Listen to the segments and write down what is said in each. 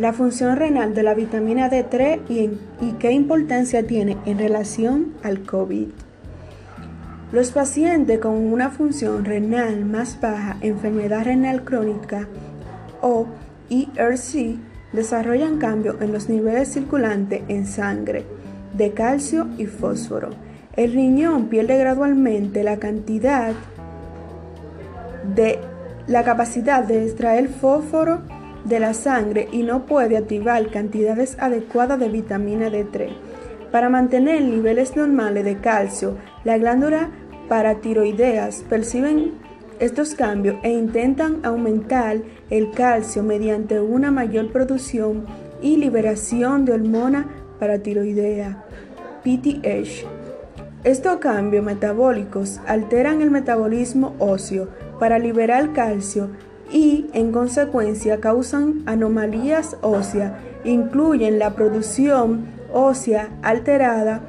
la función renal de la vitamina D3 y, qué importancia tiene en relación al COVID. Los pacientes con una función renal más baja, enfermedad renal crónica o ERC, desarrollan cambios en los niveles circulantes en sangre de calcio y fósforo. El riñón pierde gradualmente la cantidad de la capacidad de extraer fósforo de la sangre y no puede activar cantidades adecuadas de vitamina D3. Para mantener niveles normales de calcio, la glándula paratiroideas perciben estos cambios e intentan aumentar el calcio mediante una mayor producción y liberación de hormona paratiroidea, PTH. Estos cambios metabólicos alteran el metabolismo óseo para liberar calcio y en consecuencia causan anomalías óseas, incluyen la producción ósea alterada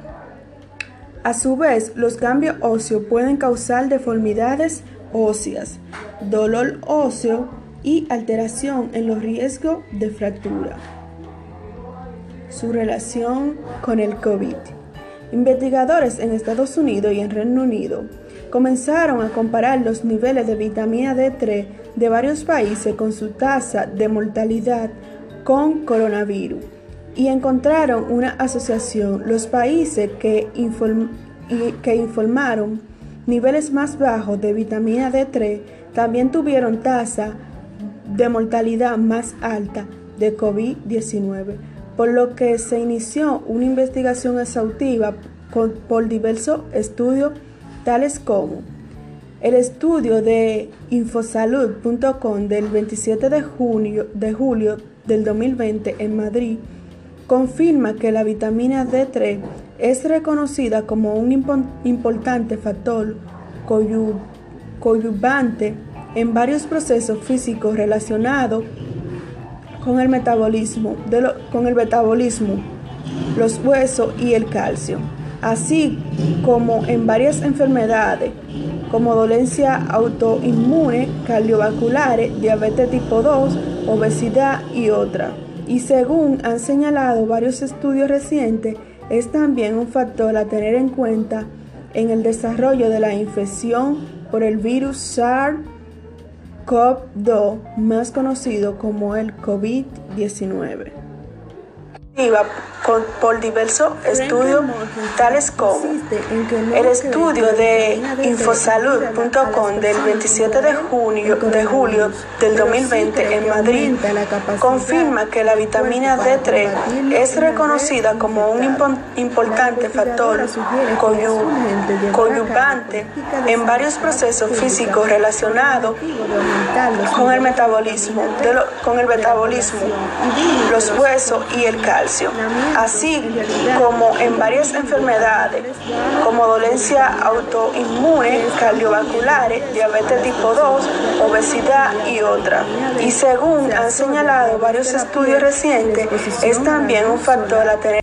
a su vez, los cambios óseos pueden causar deformidades óseas, dolor óseo y alteración en los riesgos de fractura. Su relación con el COVID. Investigadores en Estados Unidos y en Reino Unido comenzaron a comparar los niveles de vitamina D3 de varios países con su tasa de mortalidad con coronavirus y encontraron una asociación. Los países que, que informaron niveles más bajos de vitamina D3 también tuvieron tasa de mortalidad más alta de COVID-19, por lo que se inició una investigación exhaustiva por diversos estudios tales como el estudio de infosalud.com del 27 de, junio, de julio del 2020 en Madrid confirma que la vitamina D3 es reconocida como un importante factor coadyuvante en varios procesos físicos relacionados con el metabolismo, con el metabolismo, los huesos y el calcio, así como en varias enfermedades como dolencia autoinmune, cardiovasculares, diabetes tipo 2, obesidad y otras y según han señalado varios estudios recientes, es también un factor a tener en cuenta en el desarrollo de la infección por el virus SARS-CoV-2, más conocido como el COVID-19 por diversos estudios tales como el estudio de infosalud.com del 27 de, junio, de julio del 2020 en Madrid confirma que la vitamina D3 es reconocida como un importante factor coadyuvante en varios procesos físicos relacionados con el metabolismo, con el metabolismo, los huesos y el calcio así como en varias enfermedades como dolencia autoinmune, cardiovasculares, diabetes tipo 2, obesidad y otras. Y según han señalado varios estudios recientes, es también un factor a tener